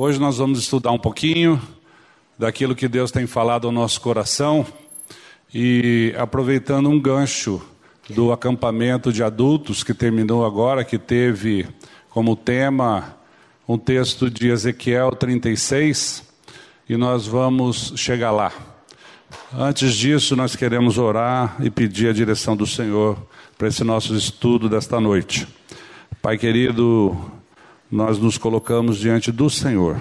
Hoje nós vamos estudar um pouquinho daquilo que Deus tem falado ao nosso coração e aproveitando um gancho do acampamento de adultos que terminou agora, que teve como tema um texto de Ezequiel 36, e nós vamos chegar lá. Antes disso, nós queremos orar e pedir a direção do Senhor para esse nosso estudo desta noite. Pai querido, nós nos colocamos diante do Senhor,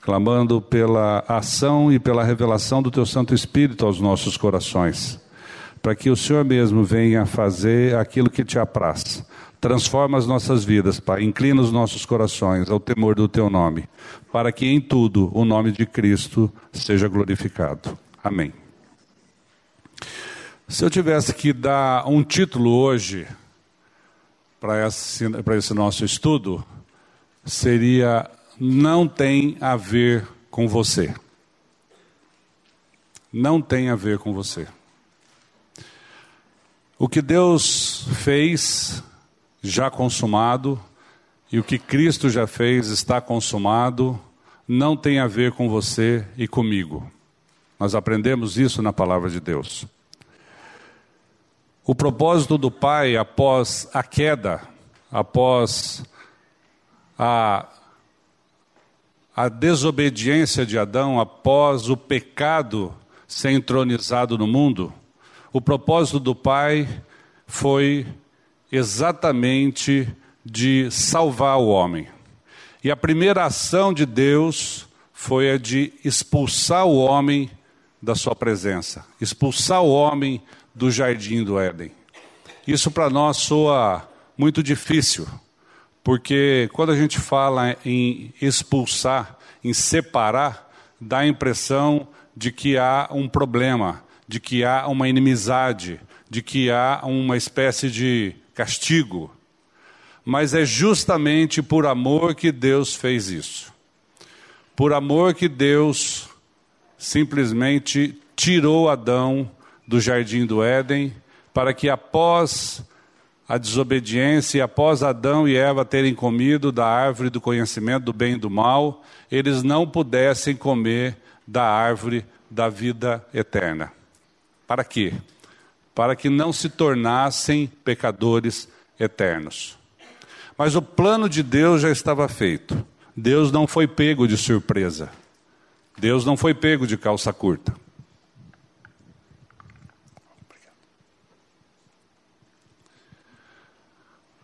clamando pela ação e pela revelação do Teu Santo Espírito aos nossos corações, para que o Senhor mesmo venha fazer aquilo que te apraz Transforma as nossas vidas, Pai. Inclina os nossos corações ao temor do Teu nome, para que em tudo o nome de Cristo seja glorificado. Amém. Se eu tivesse que dar um título hoje para esse, esse nosso estudo, seria Não tem a ver com você. Não tem a ver com você. O que Deus fez já consumado, e o que Cristo já fez está consumado, não tem a ver com você e comigo. Nós aprendemos isso na palavra de Deus. O propósito do Pai após a queda, após a, a desobediência de Adão, após o pecado ser entronizado no mundo, o propósito do Pai foi exatamente de salvar o homem. E a primeira ação de Deus foi a de expulsar o homem da sua presença, expulsar o homem do jardim do Éden. Isso para nós soa muito difícil, porque quando a gente fala em expulsar, em separar, dá a impressão de que há um problema, de que há uma inimizade, de que há uma espécie de castigo, mas é justamente por amor que Deus fez isso. Por amor que Deus simplesmente tirou Adão do jardim do Éden, para que após a desobediência, e após Adão e Eva terem comido da árvore do conhecimento do bem e do mal, eles não pudessem comer da árvore da vida eterna. Para quê? para que não se tornassem pecadores eternos. Mas o plano de Deus já estava feito. Deus não foi pego de surpresa. Deus não foi pego de calça curta.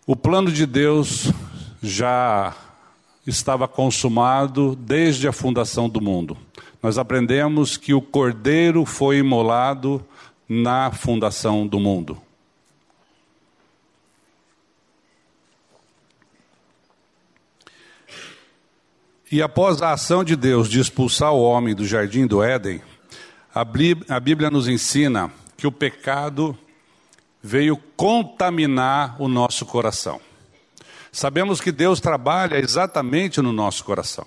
O plano de Deus já estava consumado desde a fundação do mundo. Nós aprendemos que o cordeiro foi imolado na fundação do mundo. E após a ação de Deus de expulsar o homem do jardim do Éden, a Bíblia nos ensina que o pecado veio contaminar o nosso coração. Sabemos que Deus trabalha exatamente no nosso coração.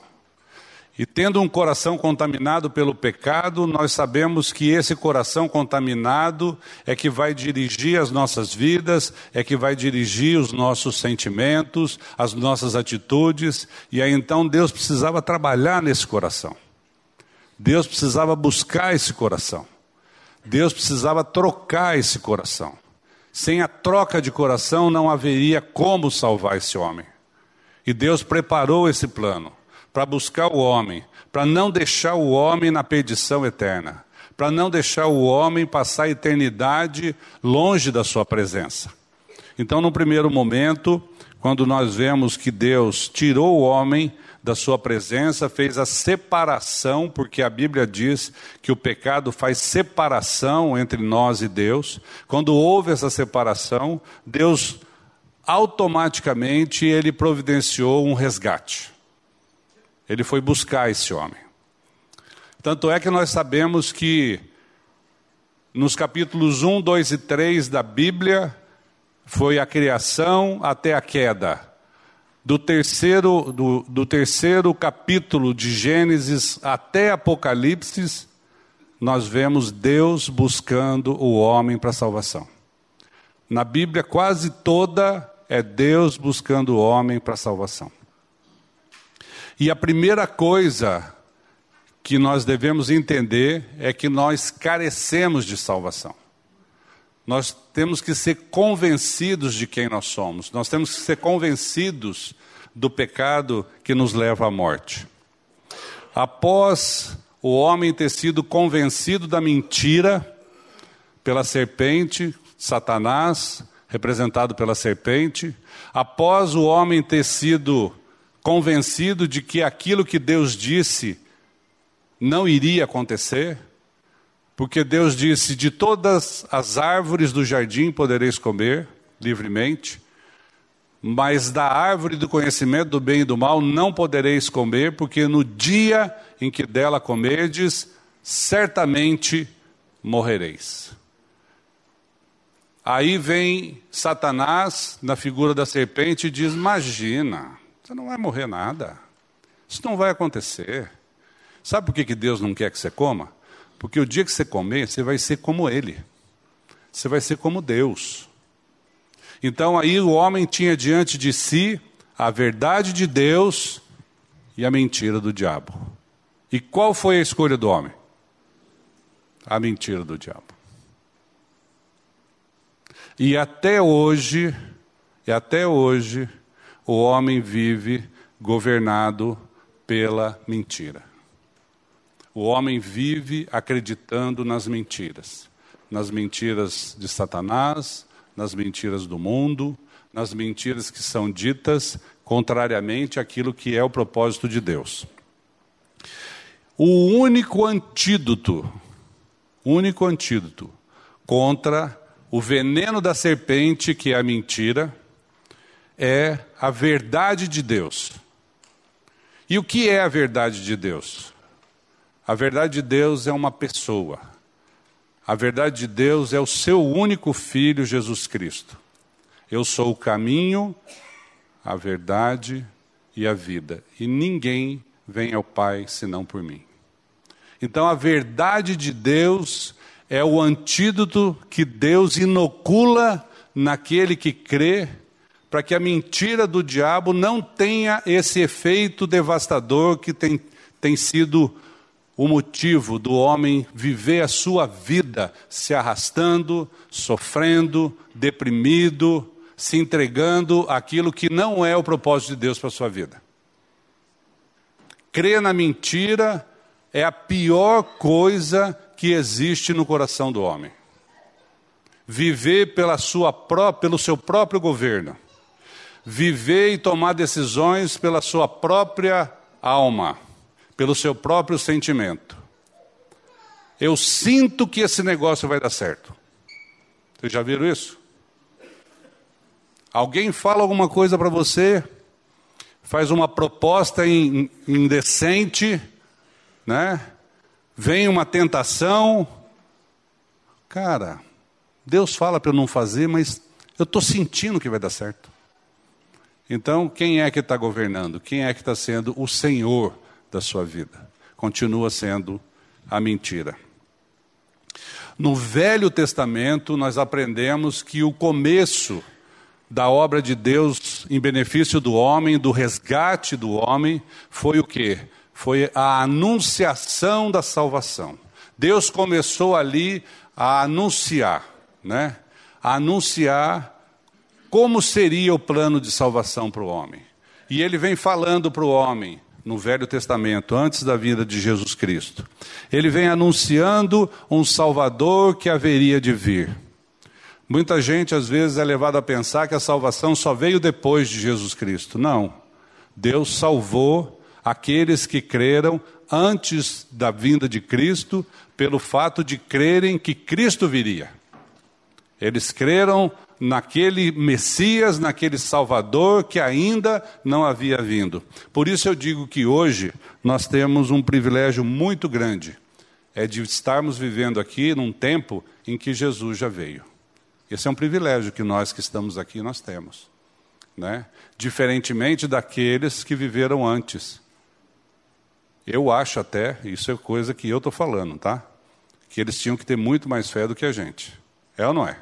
E tendo um coração contaminado pelo pecado, nós sabemos que esse coração contaminado é que vai dirigir as nossas vidas, é que vai dirigir os nossos sentimentos, as nossas atitudes, e aí então Deus precisava trabalhar nesse coração. Deus precisava buscar esse coração. Deus precisava trocar esse coração. Sem a troca de coração não haveria como salvar esse homem. E Deus preparou esse plano para buscar o homem, para não deixar o homem na perdição eterna, para não deixar o homem passar a eternidade longe da sua presença. Então, no primeiro momento, quando nós vemos que Deus tirou o homem da sua presença, fez a separação, porque a Bíblia diz que o pecado faz separação entre nós e Deus. Quando houve essa separação, Deus automaticamente ele providenciou um resgate. Ele foi buscar esse homem. Tanto é que nós sabemos que nos capítulos 1, 2 e 3 da Bíblia foi a criação até a queda. Do terceiro, do, do terceiro capítulo de Gênesis até Apocalipse, nós vemos Deus buscando o homem para a salvação. Na Bíblia, quase toda é Deus buscando o homem para a salvação. E a primeira coisa que nós devemos entender é que nós carecemos de salvação. Nós temos que ser convencidos de quem nós somos, nós temos que ser convencidos do pecado que nos leva à morte. Após o homem ter sido convencido da mentira pela serpente, Satanás, representado pela serpente, após o homem ter sido convencido de que aquilo que Deus disse não iria acontecer, porque Deus disse: De todas as árvores do jardim podereis comer livremente, mas da árvore do conhecimento do bem e do mal não podereis comer, porque no dia em que dela comerdes, certamente morrereis. Aí vem Satanás, na figura da serpente, e diz: Imagina, você não vai morrer nada, isso não vai acontecer. Sabe por que, Deus não quer que você coma? Porque o dia que você comer, você vai ser como Ele. Você vai ser como Deus. Então aí o homem tinha diante de si a verdade de Deus e a mentira do diabo. E qual foi a escolha do homem? A mentira do diabo. E até hoje, e até hoje, o homem vive governado pela mentira. O homem vive acreditando nas mentiras, nas mentiras de Satanás, nas mentiras do mundo, nas mentiras que são ditas contrariamente àquilo que é o propósito de Deus. O único antídoto, único antídoto contra o veneno da serpente, que é a mentira, é a verdade de Deus. E o que é a verdade de Deus? A verdade de Deus é uma pessoa. A verdade de Deus é o seu único filho, Jesus Cristo. Eu sou o caminho, a verdade e a vida. E ninguém vem ao Pai senão por mim. Então a verdade de Deus é o antídoto que Deus inocula naquele que crê, para que a mentira do diabo não tenha esse efeito devastador que tem, tem sido o motivo do homem viver a sua vida se arrastando, sofrendo, deprimido, se entregando àquilo que não é o propósito de Deus para a sua vida. Crer na mentira é a pior coisa que existe no coração do homem. Viver pela sua pró pelo seu próprio governo. Viver e tomar decisões pela sua própria alma pelo seu próprio sentimento. Eu sinto que esse negócio vai dar certo. Vocês já viram isso? Alguém fala alguma coisa para você, faz uma proposta indecente, né? Vem uma tentação. Cara, Deus fala para eu não fazer, mas eu estou sentindo que vai dar certo. Então, quem é que está governando? Quem é que está sendo o Senhor da sua vida. Continua sendo a mentira. No Velho Testamento, nós aprendemos que o começo da obra de Deus em benefício do homem, do resgate do homem, foi o que? Foi a anunciação da salvação. Deus começou ali a anunciar, né? A anunciar como seria o plano de salvação para o homem. E ele vem falando para o homem no Velho Testamento, antes da vinda de Jesus Cristo. Ele vem anunciando um Salvador que haveria de vir. Muita gente às vezes é levada a pensar que a salvação só veio depois de Jesus Cristo. Não. Deus salvou aqueles que creram antes da vinda de Cristo, pelo fato de crerem que Cristo viria. Eles creram naquele Messias, naquele Salvador que ainda não havia vindo. Por isso eu digo que hoje nós temos um privilégio muito grande, é de estarmos vivendo aqui num tempo em que Jesus já veio. Esse é um privilégio que nós que estamos aqui nós temos, né? Diferentemente daqueles que viveram antes. Eu acho até, isso é coisa que eu estou falando, tá? Que eles tinham que ter muito mais fé do que a gente. É ou não é?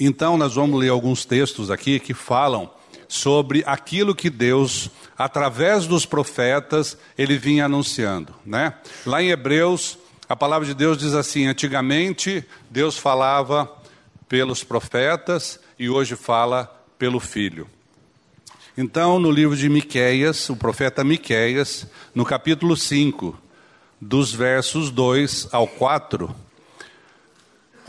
Então, nós vamos ler alguns textos aqui que falam sobre aquilo que Deus, através dos profetas, ele vinha anunciando, né? Lá em Hebreus, a palavra de Deus diz assim: antigamente Deus falava pelos profetas e hoje fala pelo Filho. Então, no livro de Miqueias, o profeta Miqueias, no capítulo 5, dos versos 2 ao 4,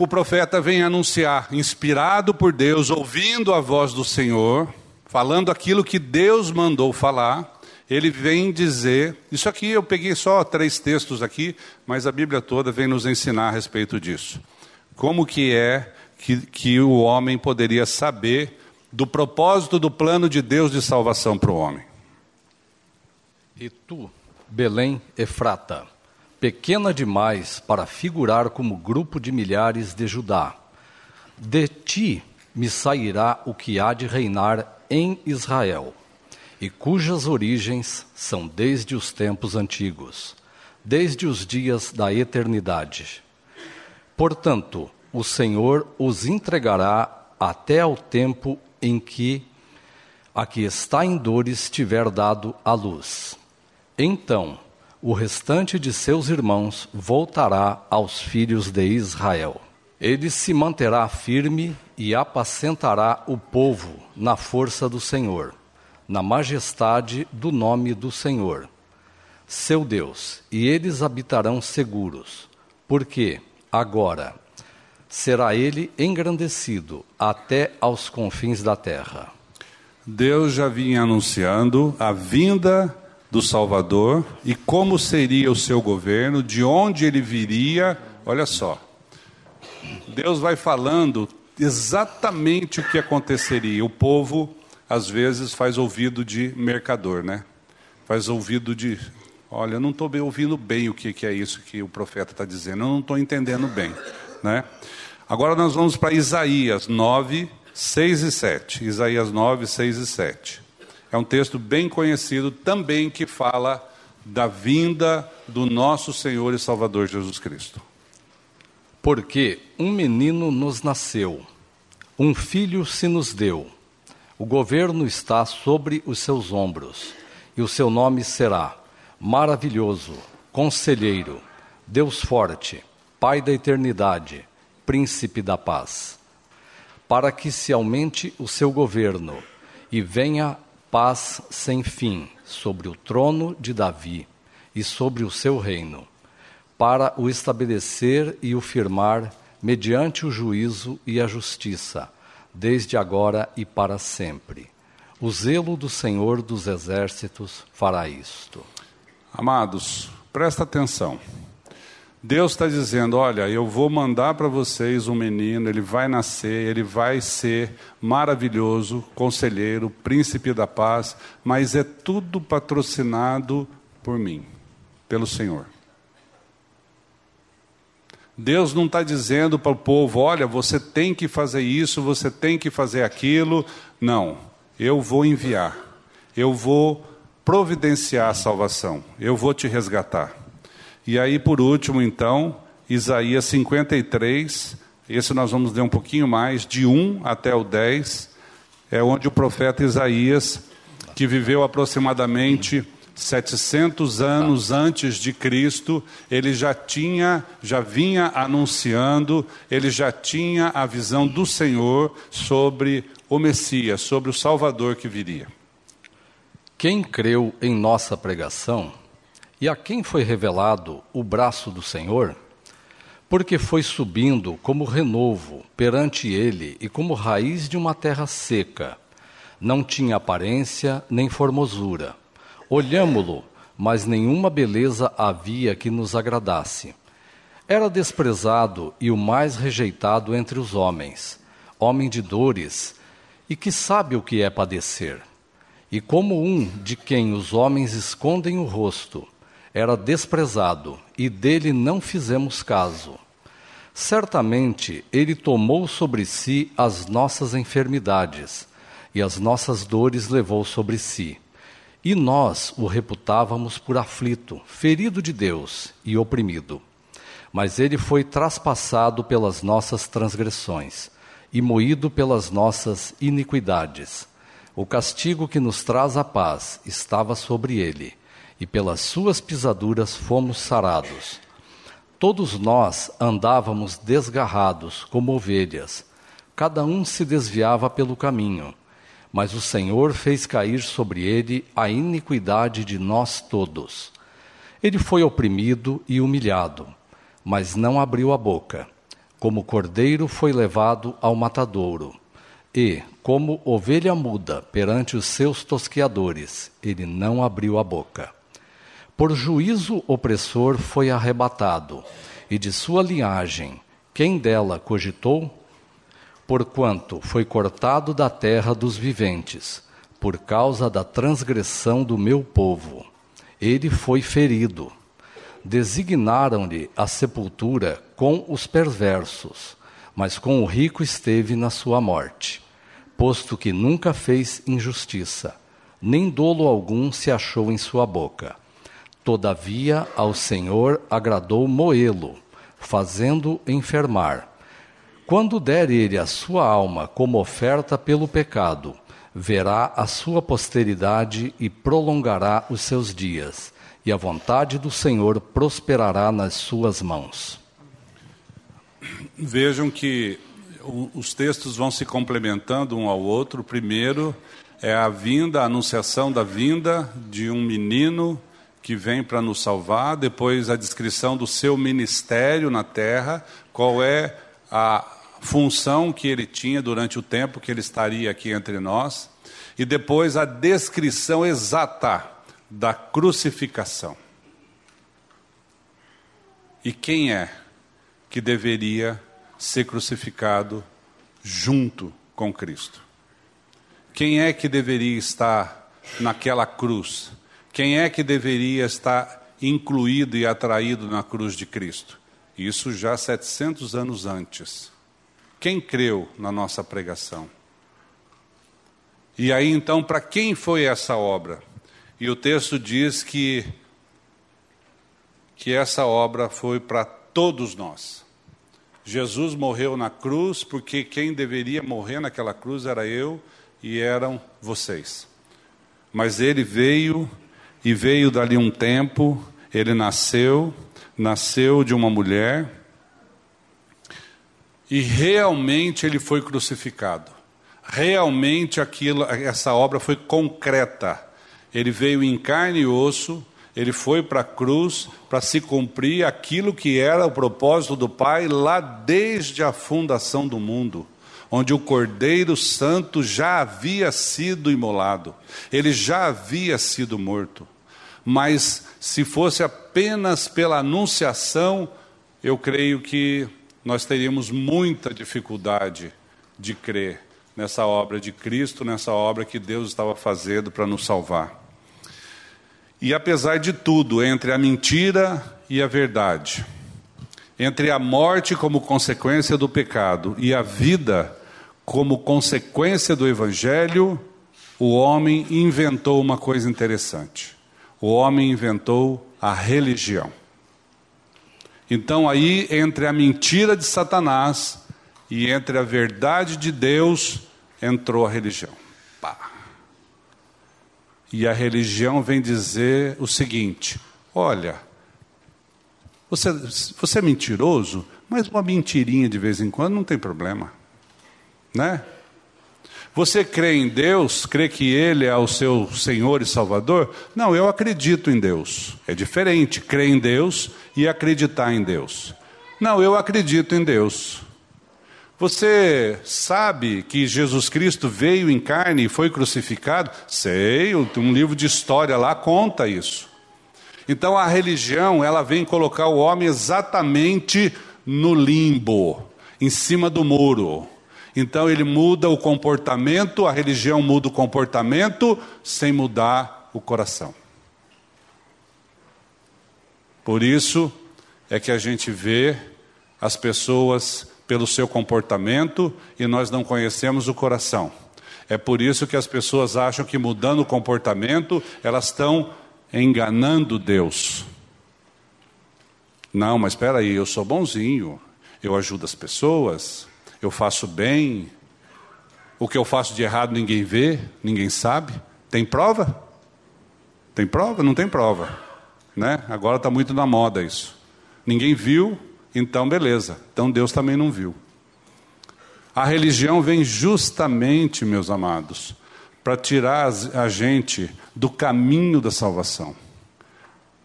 o profeta vem anunciar, inspirado por Deus, ouvindo a voz do Senhor, falando aquilo que Deus mandou falar, ele vem dizer, isso aqui eu peguei só três textos aqui, mas a Bíblia toda vem nos ensinar a respeito disso. Como que é que, que o homem poderia saber do propósito do plano de Deus de salvação para o homem? E tu, Belém Efrata, pequena demais para figurar como grupo de milhares de Judá. De ti me sairá o que há de reinar em Israel, e cujas origens são desde os tempos antigos, desde os dias da eternidade. Portanto, o Senhor os entregará até ao tempo em que a que está em dores tiver dado a luz. Então, o restante de seus irmãos voltará aos filhos de Israel. Ele se manterá firme e apacentará o povo na força do Senhor, na majestade do nome do Senhor, seu Deus, e eles habitarão seguros, porque agora será ele engrandecido até aos confins da terra. Deus já vinha anunciando a vinda do Salvador e como seria o seu governo, de onde ele viria. Olha só, Deus vai falando exatamente o que aconteceria. O povo, às vezes, faz ouvido de mercador, né? Faz ouvido de. Olha, eu não estou ouvindo bem o que, que é isso que o profeta está dizendo, eu não estou entendendo bem, né? Agora nós vamos para Isaías 9, 6 e 7. Isaías 9, 6 e 7. É um texto bem conhecido também que fala da vinda do nosso Senhor e Salvador Jesus Cristo. Porque um menino nos nasceu, um filho se nos deu, o governo está sobre os seus ombros, e o seu nome será Maravilhoso, Conselheiro, Deus Forte, Pai da Eternidade, Príncipe da Paz. Para que se aumente o seu governo e venha paz sem fim sobre o trono de Davi e sobre o seu reino, para o estabelecer e o firmar mediante o juízo e a justiça, desde agora e para sempre. O zelo do Senhor dos Exércitos fará isto. Amados, presta atenção. Deus está dizendo: olha, eu vou mandar para vocês um menino, ele vai nascer, ele vai ser maravilhoso, conselheiro, príncipe da paz, mas é tudo patrocinado por mim, pelo Senhor. Deus não está dizendo para o povo: olha, você tem que fazer isso, você tem que fazer aquilo. Não, eu vou enviar, eu vou providenciar a salvação, eu vou te resgatar. E aí, por último, então, Isaías 53, esse nós vamos ler um pouquinho mais, de 1 até o 10, é onde o profeta Isaías, que viveu aproximadamente 700 anos antes de Cristo, ele já tinha, já vinha anunciando, ele já tinha a visão do Senhor sobre o Messias, sobre o Salvador que viria. Quem creu em nossa pregação e a quem foi revelado o braço do Senhor? Porque foi subindo como renovo perante ele e como raiz de uma terra seca. Não tinha aparência nem formosura. Olhámo-lo, mas nenhuma beleza havia que nos agradasse. Era desprezado e o mais rejeitado entre os homens, homem de dores, e que sabe o que é padecer. E como um de quem os homens escondem o rosto, era desprezado e dele não fizemos caso. Certamente ele tomou sobre si as nossas enfermidades e as nossas dores levou sobre si. E nós o reputávamos por aflito, ferido de Deus e oprimido. Mas ele foi traspassado pelas nossas transgressões e moído pelas nossas iniquidades. O castigo que nos traz a paz estava sobre ele, e pelas suas pisaduras fomos sarados. Todos nós andávamos desgarrados como ovelhas, cada um se desviava pelo caminho, mas o Senhor fez cair sobre ele a iniquidade de nós todos. Ele foi oprimido e humilhado, mas não abriu a boca. Como cordeiro foi levado ao matadouro, e, como ovelha muda perante os seus tosqueadores, ele não abriu a boca. Por juízo opressor foi arrebatado, e de sua linhagem, quem dela cogitou? Porquanto foi cortado da terra dos viventes, por causa da transgressão do meu povo. Ele foi ferido. Designaram-lhe a sepultura com os perversos, mas com o rico esteve na sua morte, posto que nunca fez injustiça, nem dolo algum se achou em sua boca Todavia ao Senhor agradou moê-lo, fazendo enfermar. Quando der ele a sua alma como oferta pelo pecado, verá a sua posteridade e prolongará os seus dias, e a vontade do Senhor prosperará nas suas mãos. Vejam que os textos vão se complementando um ao outro. Primeiro é a vinda, a anunciação da vinda de um menino que vem para nos salvar, depois a descrição do seu ministério na terra, qual é a função que ele tinha durante o tempo que ele estaria aqui entre nós, e depois a descrição exata da crucificação. E quem é que deveria ser crucificado junto com Cristo? Quem é que deveria estar naquela cruz? Quem é que deveria estar incluído e atraído na cruz de Cristo? Isso já 700 anos antes. Quem creu na nossa pregação? E aí então, para quem foi essa obra? E o texto diz que que essa obra foi para todos nós. Jesus morreu na cruz porque quem deveria morrer naquela cruz era eu e eram vocês. Mas ele veio e veio dali um tempo, ele nasceu, nasceu de uma mulher, e realmente ele foi crucificado. Realmente aquilo, essa obra foi concreta. Ele veio em carne e osso, ele foi para a cruz para se cumprir aquilo que era o propósito do Pai lá desde a fundação do mundo onde o Cordeiro Santo já havia sido imolado, ele já havia sido morto mas se fosse apenas pela anunciação, eu creio que nós teríamos muita dificuldade de crer nessa obra de Cristo, nessa obra que Deus estava fazendo para nos salvar. E apesar de tudo, entre a mentira e a verdade, entre a morte como consequência do pecado e a vida como consequência do evangelho, o homem inventou uma coisa interessante o homem inventou a religião. Então, aí, entre a mentira de Satanás e entre a verdade de Deus, entrou a religião. Pá. E a religião vem dizer o seguinte: olha, você, você é mentiroso, mas uma mentirinha de vez em quando não tem problema, né? Você crê em Deus? Crê que Ele é o seu Senhor e Salvador? Não, eu acredito em Deus. É diferente crer em Deus e acreditar em Deus. Não, eu acredito em Deus. Você sabe que Jesus Cristo veio em carne e foi crucificado? Sei, um livro de história lá conta isso. Então a religião, ela vem colocar o homem exatamente no limbo, em cima do muro. Então ele muda o comportamento, a religião muda o comportamento sem mudar o coração. Por isso é que a gente vê as pessoas pelo seu comportamento e nós não conhecemos o coração. É por isso que as pessoas acham que mudando o comportamento, elas estão enganando Deus. Não, mas espera aí, eu sou bonzinho, eu ajudo as pessoas, eu faço bem, o que eu faço de errado ninguém vê, ninguém sabe. Tem prova? Tem prova? Não tem prova. Né? Agora está muito na moda isso. Ninguém viu, então beleza. Então Deus também não viu. A religião vem justamente, meus amados, para tirar a gente do caminho da salvação.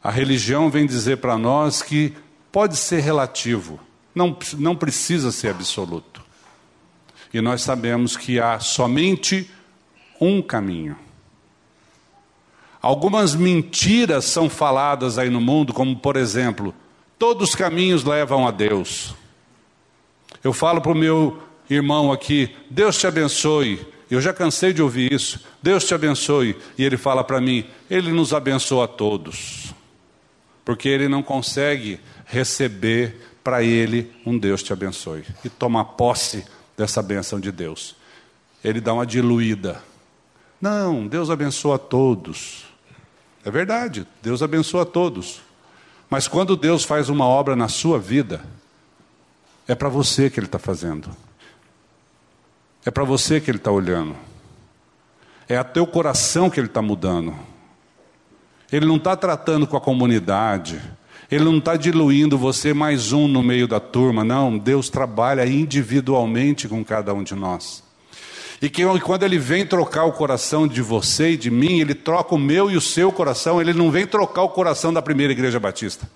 A religião vem dizer para nós que pode ser relativo, não, não precisa ser absoluto. E nós sabemos que há somente um caminho. Algumas mentiras são faladas aí no mundo, como por exemplo, todos os caminhos levam a Deus. Eu falo para o meu irmão aqui, Deus te abençoe. Eu já cansei de ouvir isso. Deus te abençoe. E ele fala para mim, Ele nos abençoa a todos. Porque ele não consegue receber para ele um Deus te abençoe. E tomar posse dessa benção de Deus. Ele dá uma diluída. Não, Deus abençoa a todos. É verdade, Deus abençoa todos. Mas quando Deus faz uma obra na sua vida, é para você que Ele está fazendo. É para você que Ele está olhando. É a teu coração que Ele está mudando. Ele não está tratando com a comunidade. Ele não está diluindo você mais um no meio da turma. Não, Deus trabalha individualmente com cada um de nós. E que quando ele vem trocar o coração de você e de mim, ele troca o meu e o seu coração, ele não vem trocar o coração da primeira igreja batista.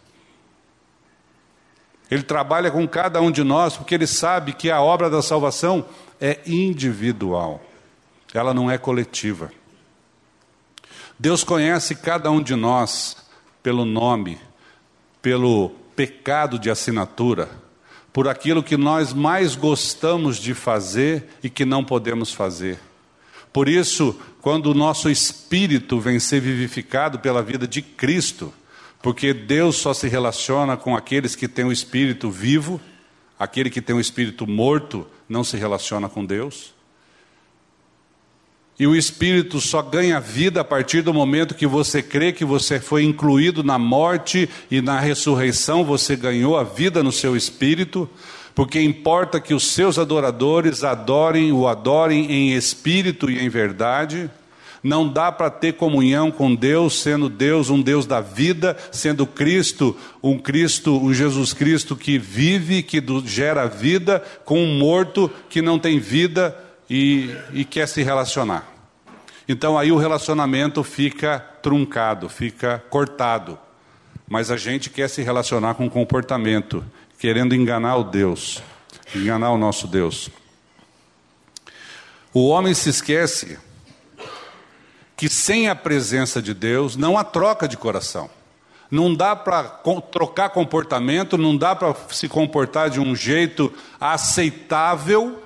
Ele trabalha com cada um de nós porque ele sabe que a obra da salvação é individual, ela não é coletiva. Deus conhece cada um de nós pelo nome, pelo pecado de assinatura por aquilo que nós mais gostamos de fazer e que não podemos fazer. Por isso, quando o nosso espírito vem ser vivificado pela vida de Cristo, porque Deus só se relaciona com aqueles que têm o espírito vivo, aquele que tem o espírito morto não se relaciona com Deus. E o espírito só ganha vida a partir do momento que você crê que você foi incluído na morte e na ressurreição, você ganhou a vida no seu espírito, porque importa que os seus adoradores adorem, o adorem em espírito e em verdade. Não dá para ter comunhão com Deus, sendo Deus um Deus da vida, sendo Cristo um Cristo, um Jesus Cristo que vive, que gera vida, com um morto que não tem vida e, e quer se relacionar. Então aí o relacionamento fica truncado, fica cortado. Mas a gente quer se relacionar com comportamento, querendo enganar o Deus, enganar o nosso Deus. O homem se esquece que sem a presença de Deus não há troca de coração. Não dá para trocar comportamento, não dá para se comportar de um jeito aceitável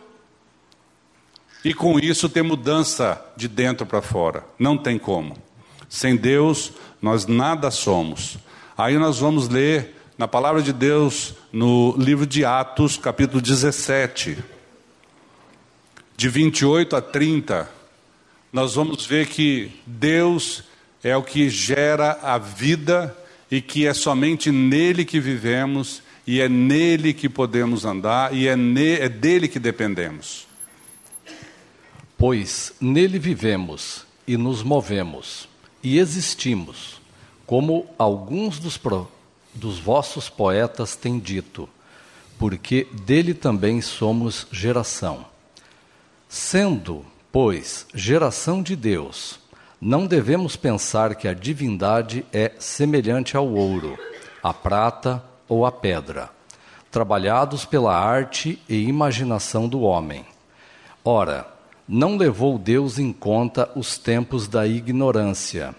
e com isso ter mudança de dentro para fora. Não tem como. Sem Deus, nós nada somos. Aí nós vamos ler na palavra de Deus no livro de Atos, capítulo 17, de 28 a 30. Nós vamos ver que Deus é o que gera a vida e que é somente nele que vivemos e é nele que podemos andar e é, ne, é dele que dependemos. Pois nele vivemos e nos movemos e existimos, como alguns dos, pro, dos vossos poetas têm dito, porque dele também somos geração. Sendo, pois, geração de Deus, não devemos pensar que a divindade é semelhante ao ouro, à prata ou à pedra, trabalhados pela arte e imaginação do homem. Ora, não levou Deus em conta os tempos da ignorância.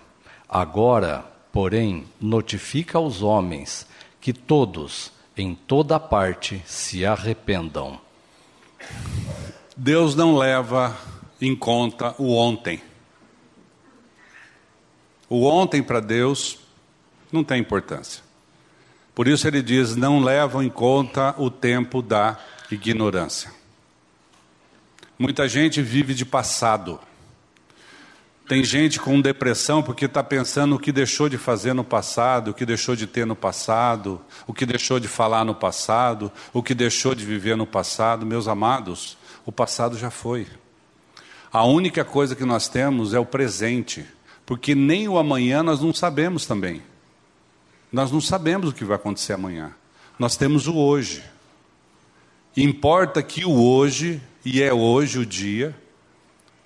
Agora, porém, notifica aos homens que todos, em toda parte, se arrependam. Deus não leva em conta o ontem. O ontem para Deus não tem importância. Por isso ele diz: não levam em conta o tempo da ignorância. Muita gente vive de passado. Tem gente com depressão porque está pensando o que deixou de fazer no passado, o que deixou de ter no passado, o que deixou de falar no passado, o que deixou de viver no passado. Meus amados, o passado já foi. A única coisa que nós temos é o presente, porque nem o amanhã nós não sabemos também. Nós não sabemos o que vai acontecer amanhã. Nós temos o hoje. Importa que o hoje, e é hoje o dia,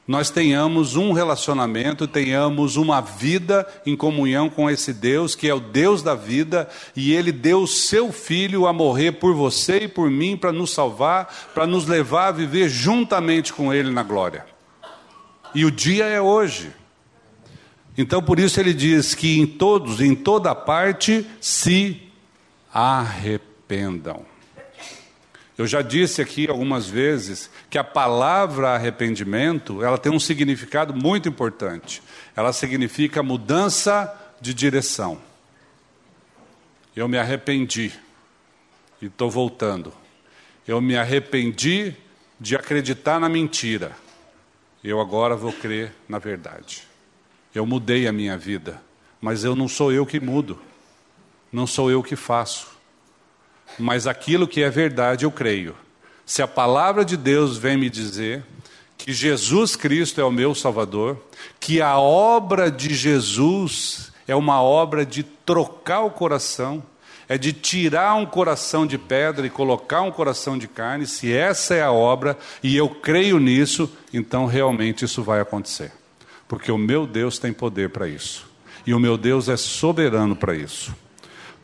nós tenhamos um relacionamento, tenhamos uma vida em comunhão com esse Deus, que é o Deus da vida, e Ele deu o seu Filho a morrer por você e por mim, para nos salvar, para nos levar a viver juntamente com Ele na glória. E o dia é hoje. Então, por isso ele diz que em todos, em toda parte, se arrependam. Eu já disse aqui algumas vezes que a palavra arrependimento, ela tem um significado muito importante. Ela significa mudança de direção. Eu me arrependi e estou voltando. Eu me arrependi de acreditar na mentira. Eu agora vou crer na verdade. Eu mudei a minha vida, mas eu não sou eu que mudo. Não sou eu que faço mas aquilo que é verdade eu creio. Se a palavra de Deus vem me dizer que Jesus Cristo é o meu Salvador, que a obra de Jesus é uma obra de trocar o coração, é de tirar um coração de pedra e colocar um coração de carne, se essa é a obra e eu creio nisso, então realmente isso vai acontecer. Porque o meu Deus tem poder para isso. E o meu Deus é soberano para isso.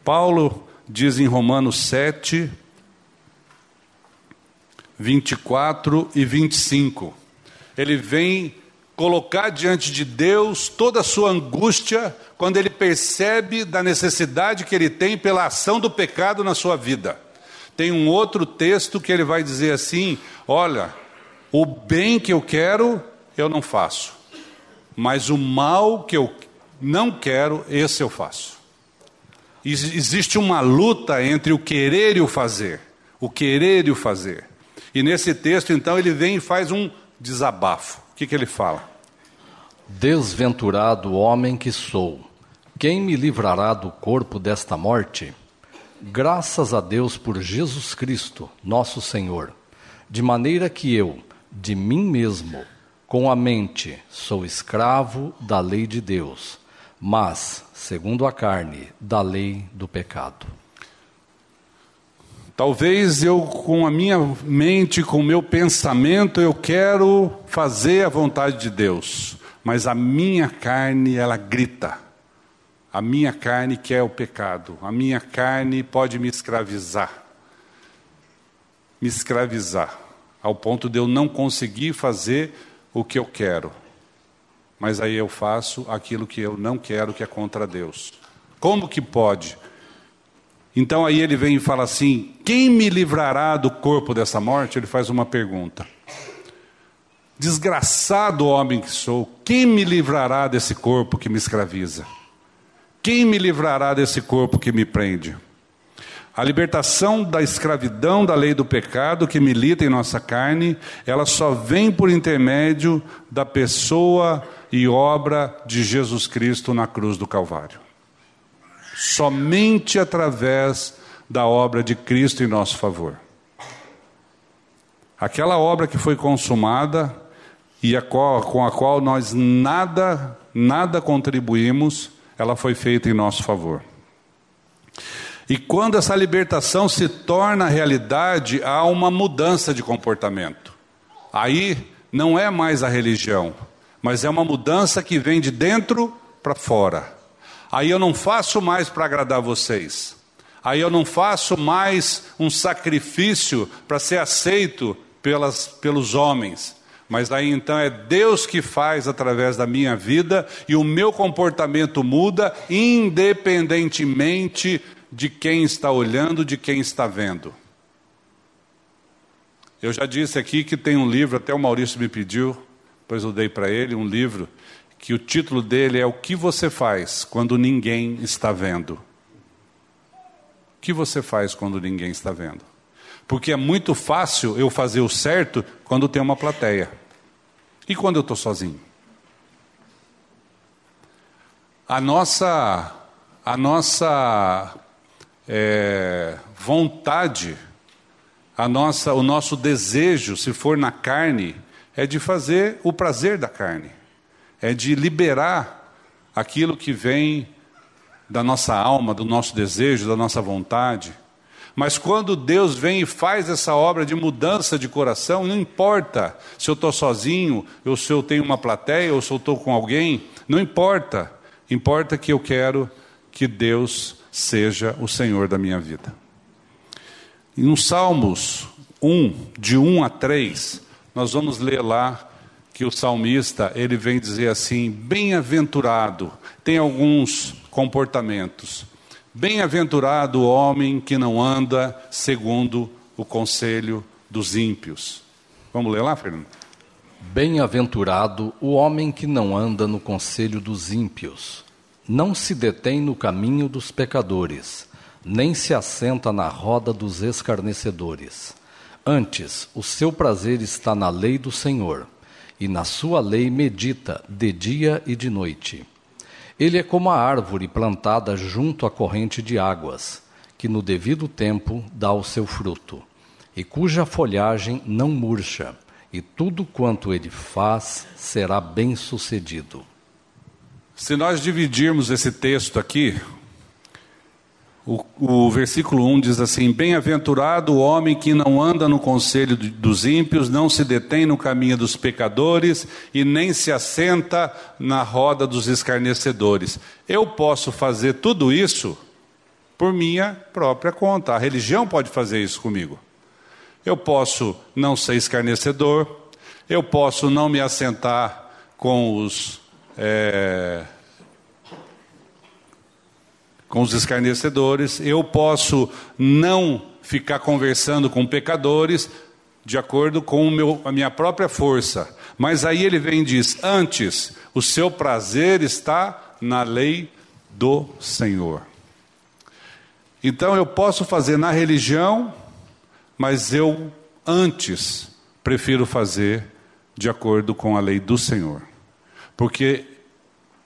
Paulo diz em Romanos 7, 24 e 25. Ele vem colocar diante de Deus toda a sua angústia quando ele percebe da necessidade que ele tem pela ação do pecado na sua vida. Tem um outro texto que ele vai dizer assim: Olha, o bem que eu quero, eu não faço, mas o mal que eu não quero, esse eu faço existe uma luta entre o querer e o fazer. O querer e o fazer. E nesse texto, então, ele vem e faz um desabafo. O que, que ele fala? Desventurado homem que sou, quem me livrará do corpo desta morte? Graças a Deus por Jesus Cristo, nosso Senhor, de maneira que eu, de mim mesmo, com a mente, sou escravo da lei de Deus mas, segundo a carne, da lei do pecado. Talvez eu, com a minha mente, com o meu pensamento, eu quero fazer a vontade de Deus, mas a minha carne, ela grita. A minha carne quer o pecado, a minha carne pode me escravizar. Me escravizar, ao ponto de eu não conseguir fazer o que eu quero mas aí eu faço aquilo que eu não quero, que é contra Deus. Como que pode? Então aí ele vem e fala assim: quem me livrará do corpo dessa morte? Ele faz uma pergunta. Desgraçado homem que sou, quem me livrará desse corpo que me escraviza? Quem me livrará desse corpo que me prende? A libertação da escravidão da lei do pecado que milita em nossa carne, ela só vem por intermédio da pessoa e obra de Jesus Cristo na cruz do Calvário. Somente através da obra de Cristo em nosso favor. Aquela obra que foi consumada e a qual, com a qual nós nada, nada contribuímos, ela foi feita em nosso favor. E quando essa libertação se torna realidade, há uma mudança de comportamento. Aí não é mais a religião, mas é uma mudança que vem de dentro para fora. Aí eu não faço mais para agradar vocês. Aí eu não faço mais um sacrifício para ser aceito pelas, pelos homens. Mas aí então é Deus que faz através da minha vida e o meu comportamento muda independentemente de quem está olhando, de quem está vendo. Eu já disse aqui que tem um livro, até o Maurício me pediu, pois eu dei para ele um livro, que o título dele é O que você faz quando ninguém está vendo? O que você faz quando ninguém está vendo? Porque é muito fácil eu fazer o certo quando tem uma plateia. E quando eu estou sozinho? a nossa, a nossa é, vontade, a nossa, o nosso desejo, se for na carne, é de fazer o prazer da carne, é de liberar aquilo que vem da nossa alma, do nosso desejo, da nossa vontade. Mas quando Deus vem e faz essa obra de mudança de coração, não importa se eu estou sozinho, ou se eu tenho uma plateia, ou se eu estou com alguém, não importa. Importa que eu quero que Deus seja o Senhor da minha vida. E no Salmos 1, de 1 a 3, nós vamos ler lá que o salmista, ele vem dizer assim: bem-aventurado, tem alguns comportamentos. Bem-aventurado o homem que não anda segundo o conselho dos ímpios. Vamos ler lá, Fernando? Bem-aventurado o homem que não anda no conselho dos ímpios, não se detém no caminho dos pecadores, nem se assenta na roda dos escarnecedores. Antes, o seu prazer está na lei do Senhor, e na sua lei medita de dia e de noite. Ele é como a árvore plantada junto à corrente de águas, que no devido tempo dá o seu fruto, e cuja folhagem não murcha e tudo quanto ele faz será bem sucedido. Se nós dividirmos esse texto aqui, o, o versículo 1 diz assim: Bem-aventurado o homem que não anda no conselho dos ímpios, não se detém no caminho dos pecadores e nem se assenta na roda dos escarnecedores. Eu posso fazer tudo isso por minha própria conta. A religião pode fazer isso comigo. Eu posso não ser escarnecedor, eu posso não me assentar com os. É, com os escarnecedores, eu posso não ficar conversando com pecadores de acordo com meu, a minha própria força. Mas aí ele vem e diz: antes, o seu prazer está na lei do Senhor. Então eu posso fazer na religião mas eu antes prefiro fazer de acordo com a lei do Senhor. Porque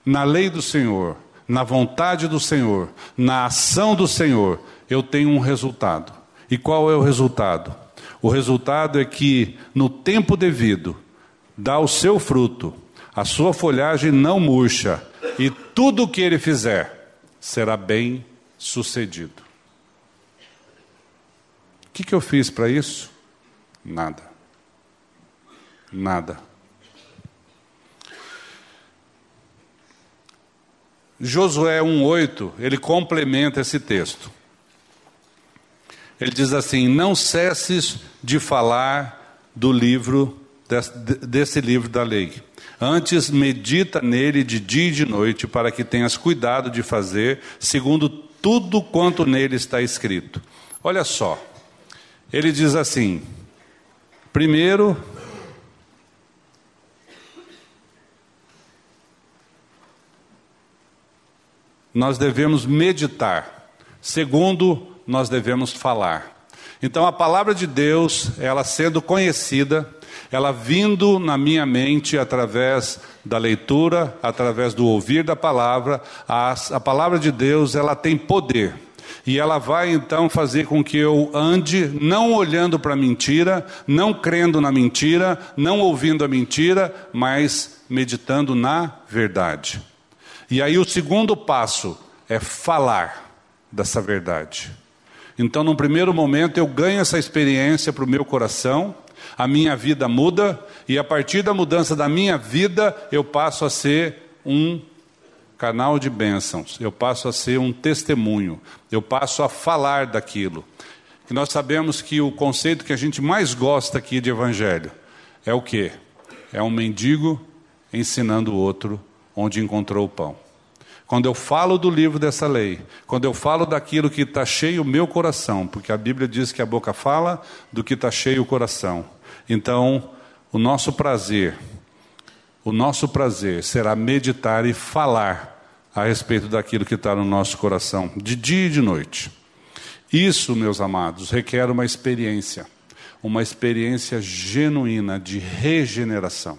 na lei do Senhor, na vontade do Senhor, na ação do Senhor, eu tenho um resultado. E qual é o resultado? O resultado é que no tempo devido dá o seu fruto, a sua folhagem não murcha, e tudo o que ele fizer será bem sucedido. O que, que eu fiz para isso? Nada. Nada. Josué 1,8, ele complementa esse texto. Ele diz assim: Não cesses de falar do livro, desse, livro da lei. Antes, medita nele de dia e de noite, para que tenhas cuidado de fazer segundo tudo quanto nele está escrito. Olha só, ele diz assim: primeiro, nós devemos meditar. Segundo, nós devemos falar. Então a palavra de Deus, ela sendo conhecida, ela vindo na minha mente através da leitura, através do ouvir da palavra, a, a palavra de Deus, ela tem poder. E ela vai então fazer com que eu ande não olhando para a mentira, não crendo na mentira, não ouvindo a mentira, mas meditando na verdade. E aí o segundo passo é falar dessa verdade. Então, num primeiro momento, eu ganho essa experiência para o meu coração, a minha vida muda, e a partir da mudança da minha vida, eu passo a ser um canal de bênçãos, eu passo a ser um testemunho, eu passo a falar daquilo. E nós sabemos que o conceito que a gente mais gosta aqui de evangelho é o quê? É um mendigo ensinando o outro onde encontrou o pão. Quando eu falo do livro dessa lei, quando eu falo daquilo que está cheio o meu coração, porque a Bíblia diz que a boca fala do que está cheio o coração. Então, o nosso prazer, o nosso prazer será meditar e falar a respeito daquilo que está no nosso coração, de dia e de noite. Isso, meus amados, requer uma experiência, uma experiência genuína de regeneração,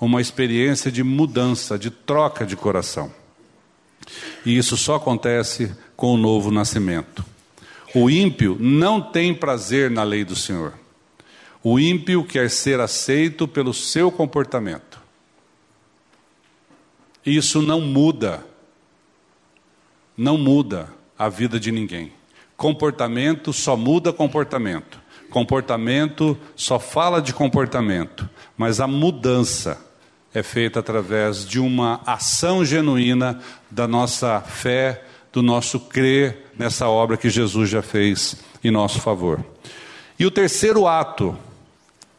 uma experiência de mudança, de troca de coração. E isso só acontece com o novo nascimento. O ímpio não tem prazer na lei do Senhor. O ímpio quer ser aceito pelo seu comportamento. Isso não muda, não muda a vida de ninguém. Comportamento só muda comportamento. Comportamento só fala de comportamento, mas a mudança é feita através de uma ação genuína da nossa fé, do nosso crer nessa obra que Jesus já fez em nosso favor. E o terceiro ato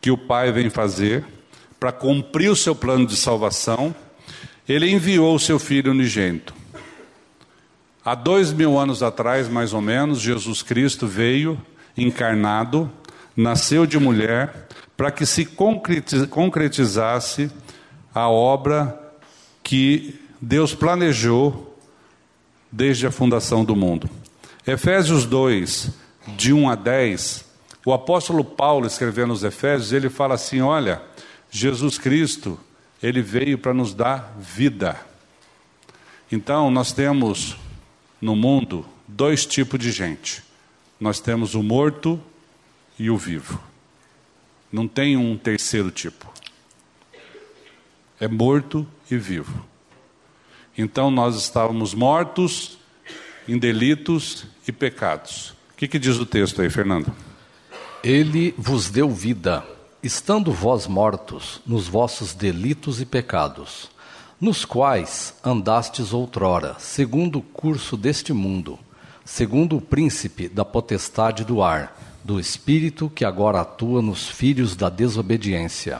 que o Pai vem fazer para cumprir o seu plano de salvação, ele enviou o seu Filho unigênito. Há dois mil anos atrás, mais ou menos, Jesus Cristo veio encarnado, nasceu de mulher, para que se concretizasse a obra que Deus planejou desde a fundação do mundo. Efésios 2, de 1 a 10, o apóstolo Paulo, escrevendo os Efésios, ele fala assim: olha, Jesus Cristo, ele veio para nos dar vida. Então, nós temos no mundo dois tipos de gente: nós temos o morto e o vivo. Não tem um terceiro tipo. É morto e vivo. Então, nós estávamos mortos em delitos e pecados. O que, que diz o texto aí, Fernando? Ele vos deu vida, estando vós mortos nos vossos delitos e pecados, nos quais andastes outrora, segundo o curso deste mundo, segundo o príncipe da potestade do ar, do espírito que agora atua nos filhos da desobediência,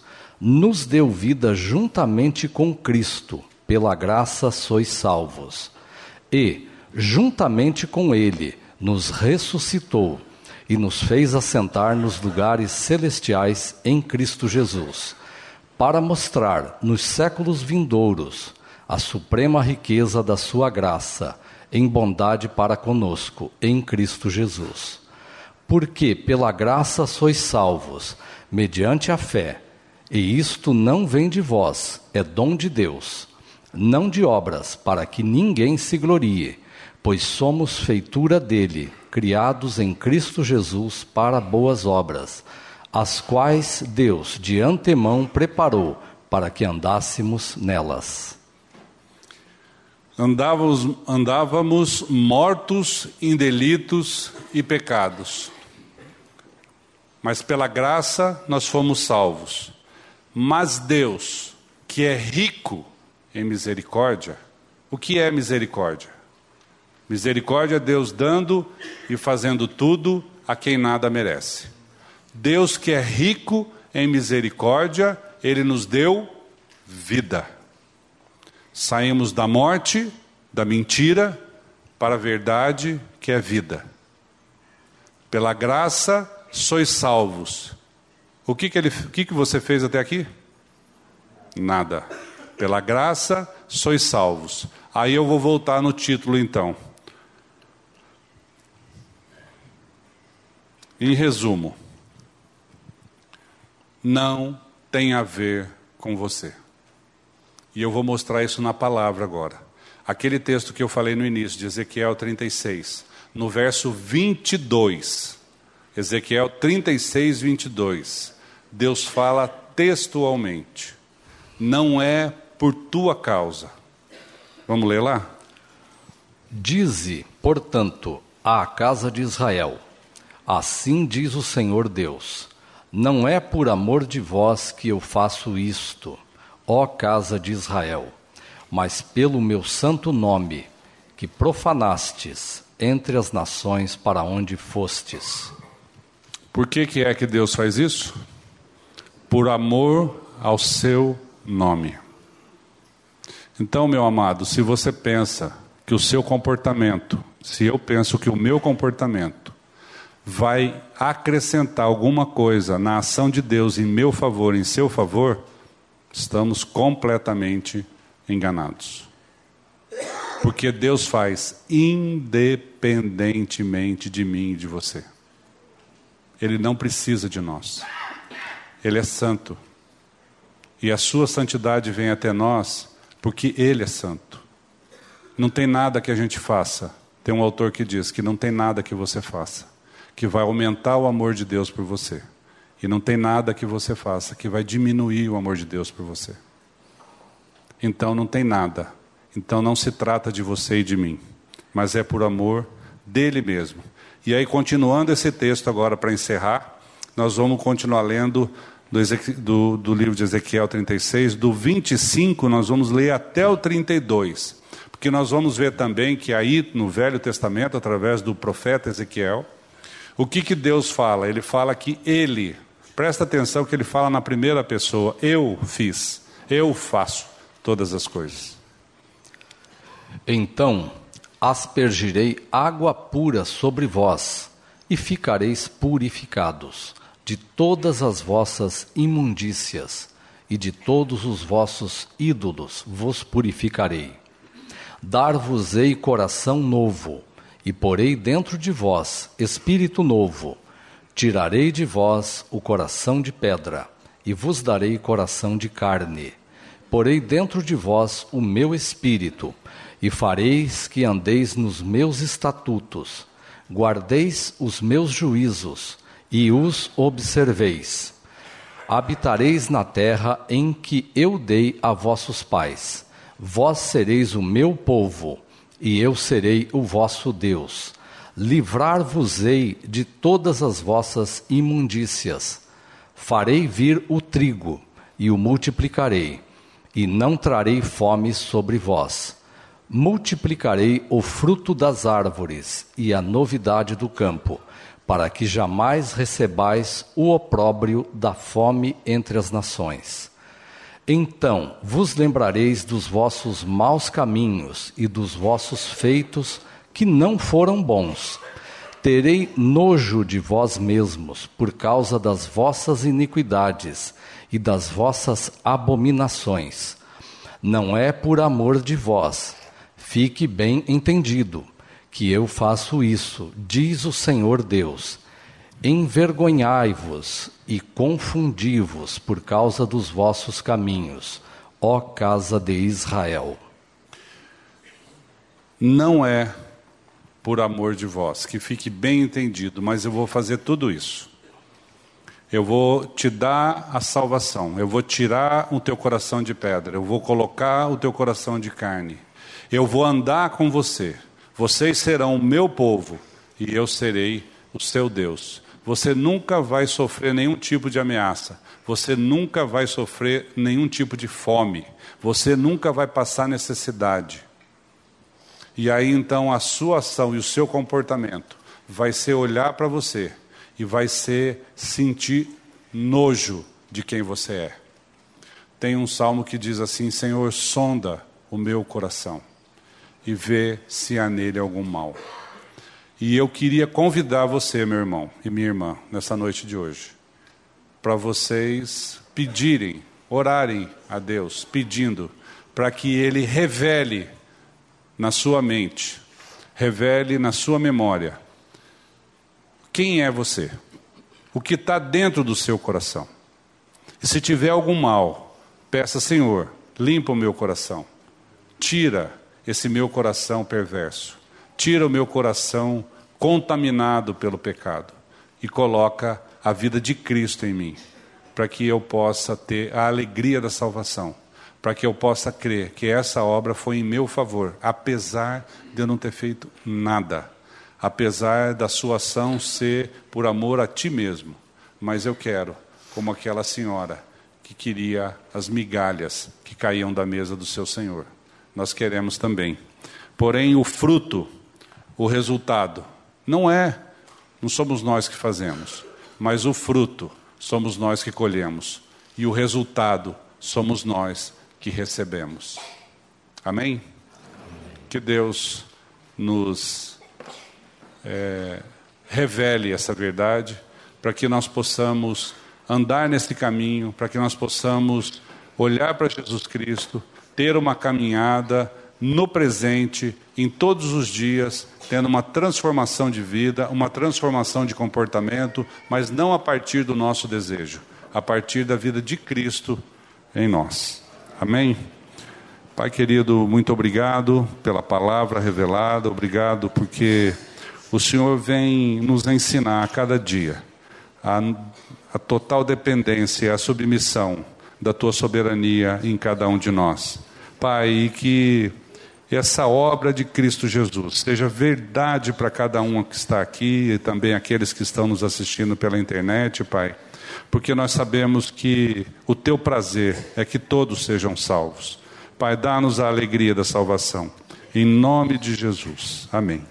nos deu vida juntamente com Cristo, pela graça sois salvos. E, juntamente com Ele, nos ressuscitou e nos fez assentar nos lugares celestiais em Cristo Jesus, para mostrar nos séculos vindouros a suprema riqueza da Sua graça, em bondade para conosco, em Cristo Jesus. Porque pela graça sois salvos, mediante a fé, e isto não vem de vós, é dom de Deus, não de obras, para que ninguém se glorie, pois somos feitura dele criados em Cristo Jesus para boas obras, as quais Deus de antemão preparou para que andássemos nelas. Andávamos, andávamos mortos em delitos e pecados, mas pela graça nós fomos salvos. Mas Deus, que é rico em misericórdia, o que é misericórdia? Misericórdia é Deus dando e fazendo tudo a quem nada merece. Deus que é rico em misericórdia, ele nos deu vida. Saímos da morte, da mentira, para a verdade que é vida. Pela graça sois salvos. O que, que, ele, o que, que você fez até aqui? Nada. Pela graça sois salvos. Aí eu vou voltar no título então. Em resumo, não tem a ver com você. E eu vou mostrar isso na palavra agora. Aquele texto que eu falei no início, de Ezequiel 36, no verso 22. Ezequiel 36, 22. Deus fala textualmente: Não é por tua causa. Vamos ler lá? Dize, portanto, à casa de Israel: Assim diz o Senhor Deus: Não é por amor de vós que eu faço isto, ó casa de Israel, mas pelo meu santo nome, que profanastes entre as nações para onde fostes. Por que, que é que Deus faz isso? Por amor ao seu nome. Então, meu amado, se você pensa que o seu comportamento se eu penso que o meu comportamento vai acrescentar alguma coisa na ação de Deus em meu favor, em seu favor, estamos completamente enganados. Porque Deus faz independentemente de mim e de você. Ele não precisa de nós. Ele é santo. E a sua santidade vem até nós porque Ele é santo. Não tem nada que a gente faça. Tem um autor que diz que não tem nada que você faça que vai aumentar o amor de Deus por você. E não tem nada que você faça que vai diminuir o amor de Deus por você. Então não tem nada. Então não se trata de você e de mim, mas é por amor dele mesmo. E aí, continuando esse texto agora para encerrar, nós vamos continuar lendo do, do, livro de Ezequiel 36, do 25, nós vamos ler até o 32. Porque nós vamos ver também que aí no Velho Testamento, através do profeta Ezequiel, o que, que Deus fala? Ele fala que Ele, presta atenção que ele fala na primeira pessoa: Eu fiz, eu faço todas as coisas. Então aspergirei água pura sobre vós, e ficareis purificados de todas as vossas imundícias, e de todos os vossos ídolos vos purificarei. Dar-vos-ei coração novo, e porei dentro de vós espírito novo. Tirarei de vós o coração de pedra, e vos darei coração de carne. Porei dentro de vós o meu espírito, e fareis que andeis nos meus estatutos, guardeis os meus juízos, e os observeis. Habitareis na terra em que eu dei a vossos pais. Vós sereis o meu povo e eu serei o vosso Deus. Livrar-vos-ei de todas as vossas imundícias. Farei vir o trigo e o multiplicarei, e não trarei fome sobre vós. Multiplicarei o fruto das árvores e a novidade do campo, para que jamais recebais o opróbrio da fome entre as nações. Então vos lembrareis dos vossos maus caminhos e dos vossos feitos que não foram bons. Terei nojo de vós mesmos por causa das vossas iniquidades e das vossas abominações. Não é por amor de vós, fique bem entendido, que eu faço isso, diz o Senhor Deus Envergonhai-vos e confundi-vos por causa dos vossos caminhos, ó casa de Israel. Não é por amor de vós, que fique bem entendido, mas eu vou fazer tudo isso. Eu vou te dar a salvação, eu vou tirar o teu coração de pedra, eu vou colocar o teu coração de carne, eu vou andar com você, vocês serão o meu povo e eu serei o seu Deus. Você nunca vai sofrer nenhum tipo de ameaça. Você nunca vai sofrer nenhum tipo de fome. Você nunca vai passar necessidade. E aí então a sua ação e o seu comportamento vai ser olhar para você e vai ser sentir nojo de quem você é. Tem um salmo que diz assim: Senhor, sonda o meu coração e vê se há nele algum mal. E eu queria convidar você, meu irmão e minha irmã, nessa noite de hoje, para vocês pedirem, orarem a Deus, pedindo para que Ele revele na sua mente, revele na sua memória quem é você, o que está dentro do seu coração. E se tiver algum mal, peça, Senhor, limpa o meu coração, tira esse meu coração perverso, tira o meu coração contaminado pelo pecado e coloca a vida de Cristo em mim, para que eu possa ter a alegria da salvação, para que eu possa crer que essa obra foi em meu favor, apesar de eu não ter feito nada, apesar da sua ação ser por amor a ti mesmo. Mas eu quero, como aquela senhora que queria as migalhas que caíam da mesa do seu Senhor. Nós queremos também. Porém, o fruto, o resultado, não é, não somos nós que fazemos, mas o fruto somos nós que colhemos e o resultado somos nós que recebemos. Amém? Que Deus nos é, revele essa verdade, para que nós possamos andar nesse caminho, para que nós possamos olhar para Jesus Cristo, ter uma caminhada no presente, em todos os dias, tendo uma transformação de vida, uma transformação de comportamento, mas não a partir do nosso desejo, a partir da vida de Cristo em nós. Amém? Pai querido, muito obrigado pela palavra revelada, obrigado porque o Senhor vem nos ensinar a cada dia a, a total dependência, a submissão da tua soberania em cada um de nós. Pai, e que essa obra de Cristo Jesus seja verdade para cada um que está aqui e também aqueles que estão nos assistindo pela internet, Pai, porque nós sabemos que o teu prazer é que todos sejam salvos. Pai, dá-nos a alegria da salvação. Em nome de Jesus. Amém.